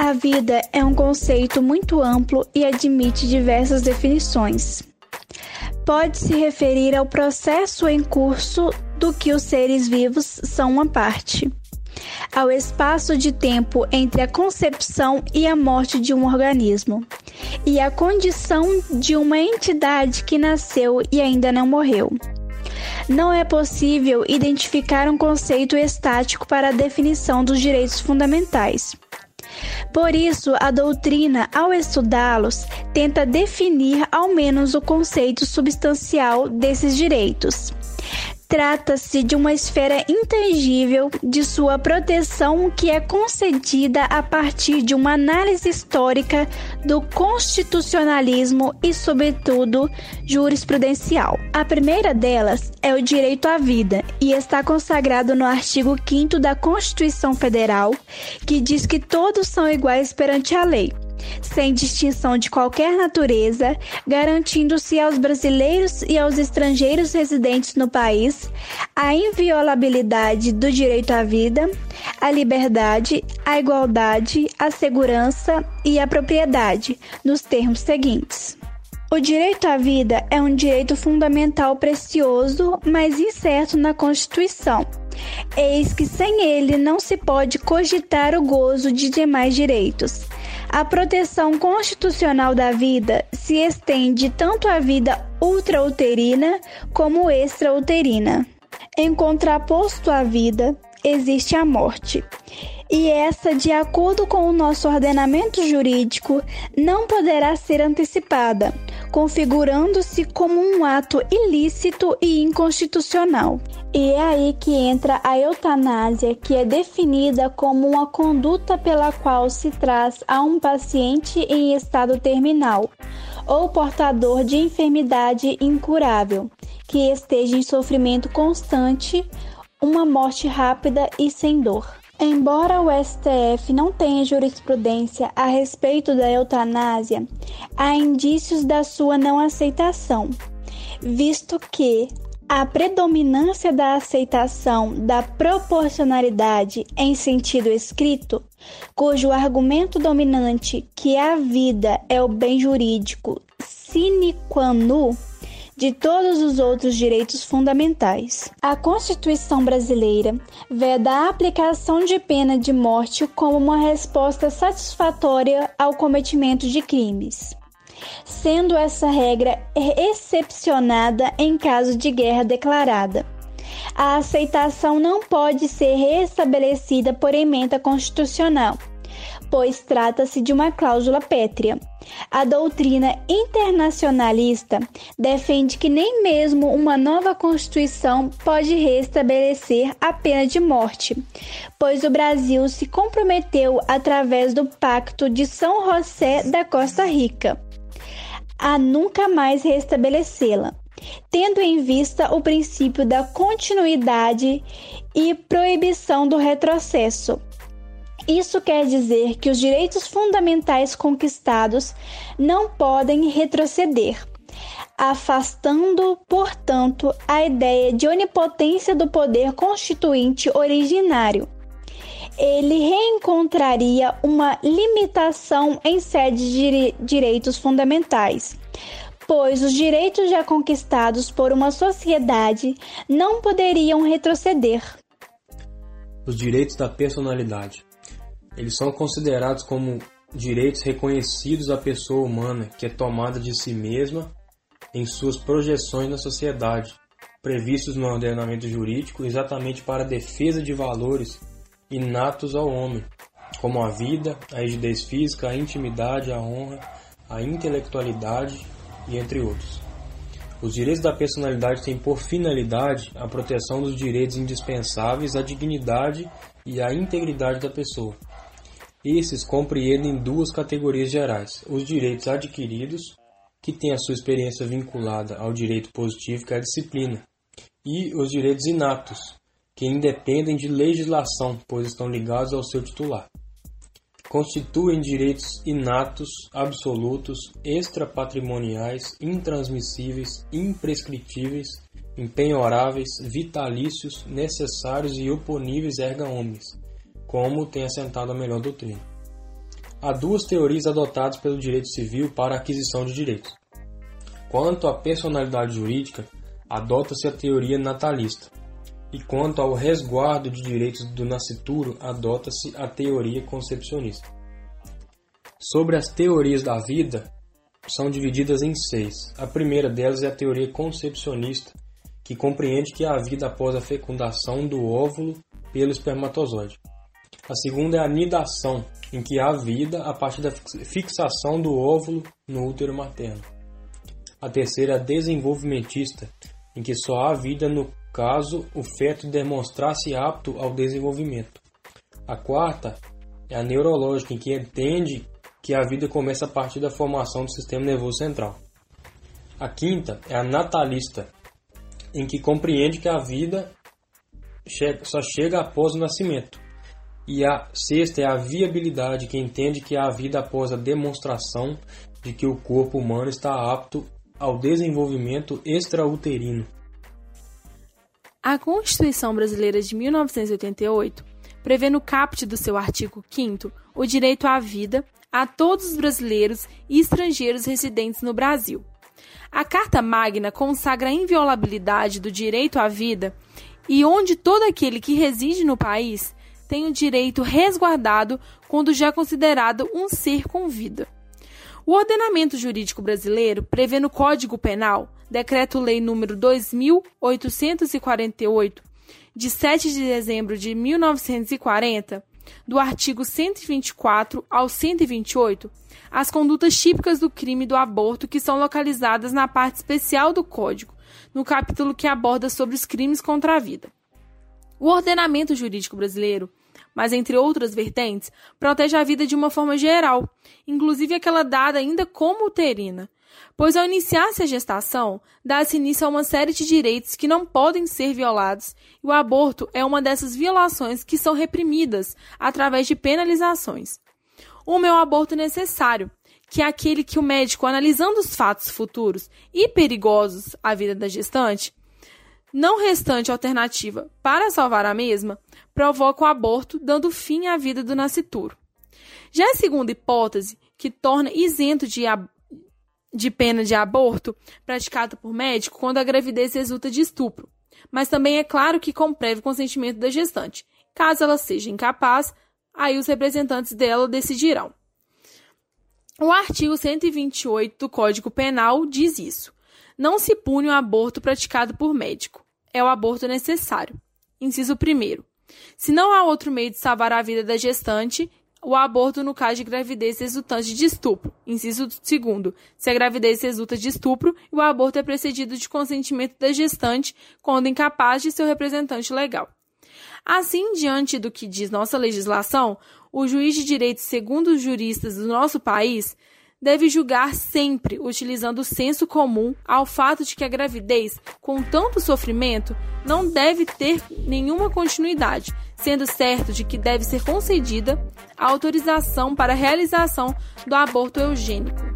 A vida é um conceito muito amplo e admite diversas definições. Pode se referir ao processo em curso do que os seres vivos são uma parte, ao espaço de tempo entre a concepção e a morte de um organismo, e a condição de uma entidade que nasceu e ainda não morreu. Não é possível identificar um conceito estático para a definição dos direitos fundamentais. Por isso, a doutrina, ao estudá-los, tenta definir ao menos o conceito substancial desses direitos. Trata-se de uma esfera intangível de sua proteção que é concedida a partir de uma análise histórica do constitucionalismo e, sobretudo, jurisprudencial. A primeira delas é o direito à vida e está consagrado no artigo 5 da Constituição Federal, que diz que todos são iguais perante a lei sem distinção de qualquer natureza, garantindo-se aos brasileiros e aos estrangeiros residentes no país a inviolabilidade do direito à vida, à liberdade, à igualdade, à segurança e à propriedade, nos termos seguintes. O direito à vida é um direito fundamental precioso, mas incerto na Constituição. Eis que sem ele não se pode cogitar o gozo de demais direitos. A proteção constitucional da vida se estende tanto à vida ultrauterina como extrauterina. Em contraposto à vida, existe a morte. E essa, de acordo com o nosso ordenamento jurídico, não poderá ser antecipada, configurando-se como um ato ilícito e inconstitucional. E é aí que entra a eutanásia, que é definida como uma conduta pela qual se traz a um paciente em estado terminal ou portador de enfermidade incurável, que esteja em sofrimento constante, uma morte rápida e sem dor. Embora o STF não tenha jurisprudência a respeito da eutanásia, há indícios da sua não aceitação, visto que a predominância da aceitação da proporcionalidade em sentido escrito, cujo argumento dominante que a vida é o bem jurídico sine qua non, de todos os outros direitos fundamentais. A Constituição brasileira veda a aplicação de pena de morte como uma resposta satisfatória ao cometimento de crimes, sendo essa regra excepcionada em caso de guerra declarada. A aceitação não pode ser restabelecida por emenda constitucional pois trata-se de uma cláusula pétrea. A doutrina internacionalista defende que nem mesmo uma nova Constituição pode restabelecer a pena de morte, pois o Brasil se comprometeu através do Pacto de São José da Costa Rica a nunca mais restabelecê-la, tendo em vista o princípio da continuidade e proibição do retrocesso isso quer dizer que os direitos fundamentais conquistados não podem retroceder, afastando, portanto, a ideia de onipotência do poder constituinte originário. Ele reencontraria uma limitação em sede de direitos fundamentais, pois os direitos já conquistados por uma sociedade não poderiam retroceder. Os direitos da personalidade. Eles são considerados como direitos reconhecidos à pessoa humana que é tomada de si mesma em suas projeções na sociedade, previstos no ordenamento jurídico exatamente para a defesa de valores inatos ao homem, como a vida, a rigidez física, a intimidade, a honra, a intelectualidade e entre outros. Os direitos da personalidade têm por finalidade a proteção dos direitos indispensáveis à dignidade e à integridade da pessoa esses compreendem duas categorias gerais: os direitos adquiridos, que têm a sua experiência vinculada ao direito positivo, que é a disciplina, e os direitos inatos, que independem de legislação, pois estão ligados ao seu titular. Constituem direitos inatos, absolutos, extrapatrimoniais, intransmissíveis, imprescritíveis, impenhoráveis, vitalícios, necessários e oponíveis erga omnes como tem assentado a melhor doutrina. Há duas teorias adotadas pelo direito civil para a aquisição de direitos. Quanto à personalidade jurídica, adota-se a teoria natalista, e quanto ao resguardo de direitos do nascituro, adota-se a teoria concepcionista. Sobre as teorias da vida, são divididas em seis. A primeira delas é a teoria concepcionista, que compreende que há vida após a fecundação do óvulo pelo espermatozoide. A segunda é a nidação, em que há vida a partir da fixação do óvulo no útero materno. A terceira é a desenvolvimentista, em que só há vida no caso o feto demonstrar-se apto ao desenvolvimento. A quarta é a neurológica, em que entende que a vida começa a partir da formação do sistema nervoso central. A quinta é a natalista, em que compreende que a vida só chega após o nascimento. E a sexta é a viabilidade, que entende que há vida após a demonstração de que o corpo humano está apto ao desenvolvimento extrauterino. A Constituição Brasileira de 1988 prevê no caput do seu artigo 5 o direito à vida a todos os brasileiros e estrangeiros residentes no Brasil. A Carta Magna consagra a inviolabilidade do direito à vida e onde todo aquele que reside no país tem o direito resguardado quando já é considerado um ser com vida. O ordenamento jurídico brasileiro prevê no Código Penal, Decreto-Lei número 2848, de 7 de dezembro de 1940, do artigo 124 ao 128, as condutas típicas do crime do aborto que são localizadas na parte especial do Código, no capítulo que aborda sobre os crimes contra a vida. O ordenamento jurídico brasileiro, mas entre outras vertentes, protege a vida de uma forma geral, inclusive aquela dada ainda como uterina, pois ao iniciar-se a gestação, dá-se início a uma série de direitos que não podem ser violados, e o aborto é uma dessas violações que são reprimidas através de penalizações. O meu aborto necessário, que é aquele que o médico, analisando os fatos futuros e perigosos à vida da gestante, não restante alternativa para salvar a mesma, provoca o aborto, dando fim à vida do nascituro. Já a segunda hipótese, que torna isento de, de pena de aborto praticado por médico quando a gravidez resulta de estupro, mas também é claro que com prévio consentimento da gestante. Caso ela seja incapaz, aí os representantes dela decidirão. O artigo 128 do Código Penal diz isso. Não se pune o aborto praticado por médico. É o aborto necessário. Inciso 1. Se não há outro meio de salvar a vida da gestante, o aborto no caso de gravidez resultante de estupro. Inciso 2. Se a gravidez resulta de estupro, o aborto é precedido de consentimento da gestante quando incapaz de seu representante legal. Assim, diante do que diz nossa legislação, o juiz de direito, segundo os juristas do nosso país, deve julgar sempre utilizando o senso comum ao fato de que a gravidez, com tanto sofrimento, não deve ter nenhuma continuidade, sendo certo de que deve ser concedida a autorização para a realização do aborto eugênico.